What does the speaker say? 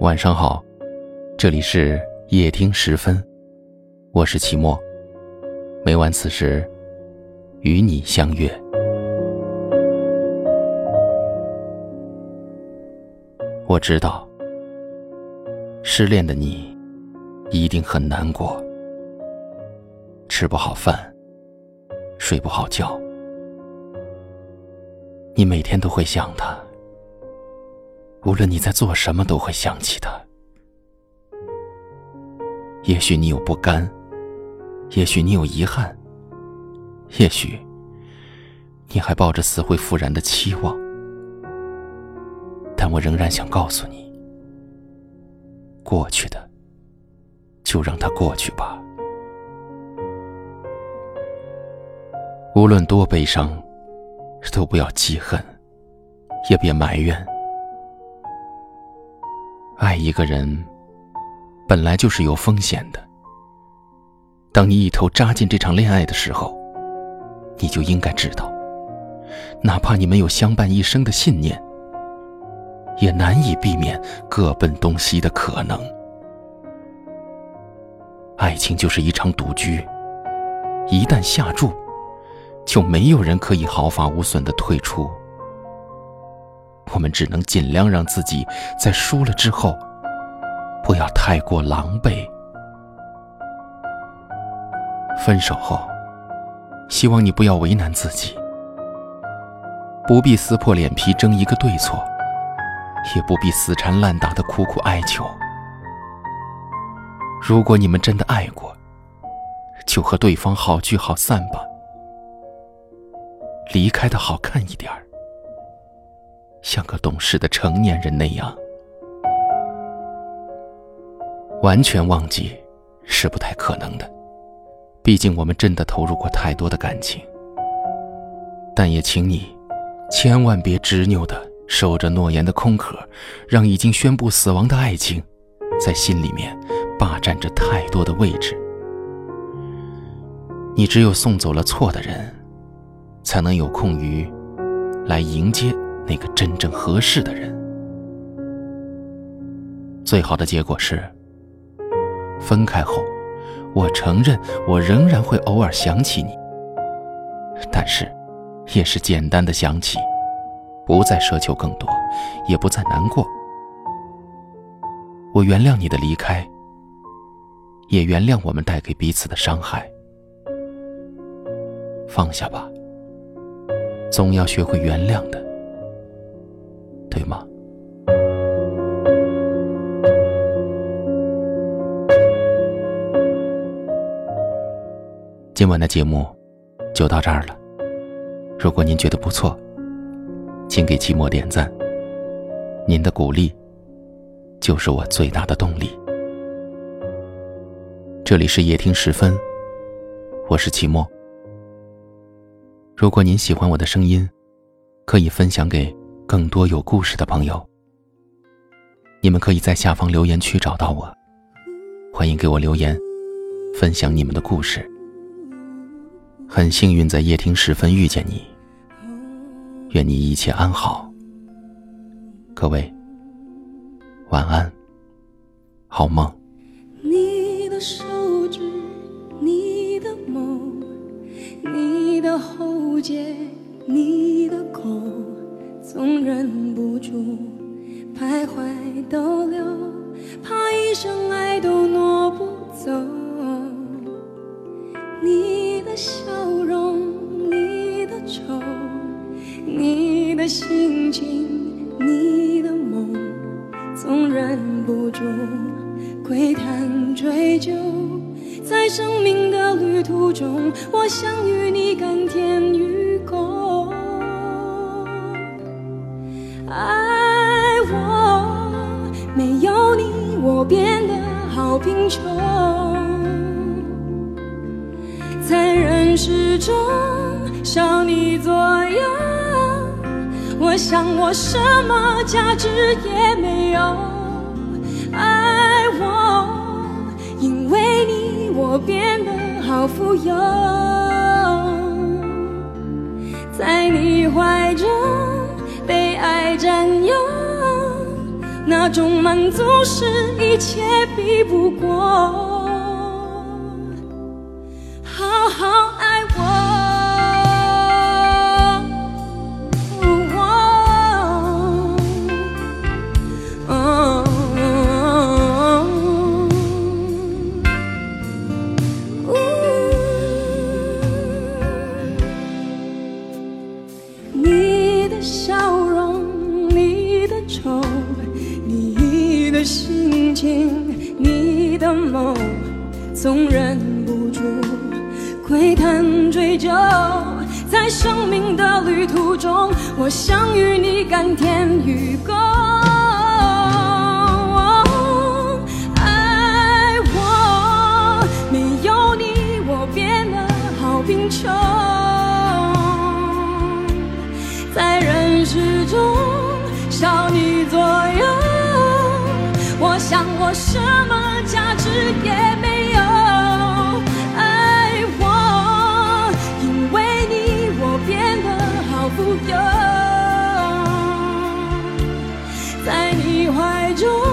晚上好，这里是夜听时分，我是齐墨。每晚此时，与你相约。我知道，失恋的你一定很难过，吃不好饭，睡不好觉，你每天都会想他。无论你在做什么，都会想起他。也许你有不甘，也许你有遗憾，也许你还抱着死灰复燃的期望。但我仍然想告诉你：过去的，就让它过去吧。无论多悲伤，都不要记恨，也别埋怨。爱一个人，本来就是有风险的。当你一头扎进这场恋爱的时候，你就应该知道，哪怕你们有相伴一生的信念，也难以避免各奔东西的可能。爱情就是一场赌局，一旦下注，就没有人可以毫发无损的退出。我们只能尽量让自己在输了之后，不要太过狼狈。分手后，希望你不要为难自己，不必撕破脸皮争一个对错，也不必死缠烂打的苦苦哀求。如果你们真的爱过，就和对方好聚好散吧，离开的好看一点儿。像个懂事的成年人那样，完全忘记是不太可能的。毕竟我们真的投入过太多的感情。但也请你，千万别执拗的守着诺言的空壳，让已经宣布死亡的爱情，在心里面霸占着太多的位置。你只有送走了错的人，才能有空余来迎接。那个真正合适的人，最好的结果是，分开后，我承认我仍然会偶尔想起你，但是，也是简单的想起，不再奢求更多，也不再难过。我原谅你的离开，也原谅我们带给彼此的伤害。放下吧，总要学会原谅的。对吗？今晚的节目就到这儿了。如果您觉得不错，请给期末点赞。您的鼓励就是我最大的动力。这里是夜听时分，我是期末。如果您喜欢我的声音，可以分享给。更多有故事的朋友，你们可以在下方留言区找到我，欢迎给我留言，分享你们的故事。很幸运在夜听时分遇见你，愿你一切安好。各位，晚安，好梦。你的手指，你的梦，你的喉结，你的口。总忍不住徘徊逗留，怕一生爱都挪不走。你的笑容，你的愁，你的心情，你的梦，总忍不住窥探追究。在生命的旅途中，我想与你甘甜与变得好贫穷。在人世中少你左右，我想我什么价值也没有。爱我，因为你，我变得好富有。在你怀中。被爱占有，那种满足是一切比不过。好好爱我。你的笑容，你的愁，的心情，你的梦，总忍不住窥探追究。在生命的旅途中，我想与你甘甜与共。爱我，没有你，我变得好贫穷。在人世中少你做让我什么价值也没有，爱我，因为你我变得好富有。在你怀中。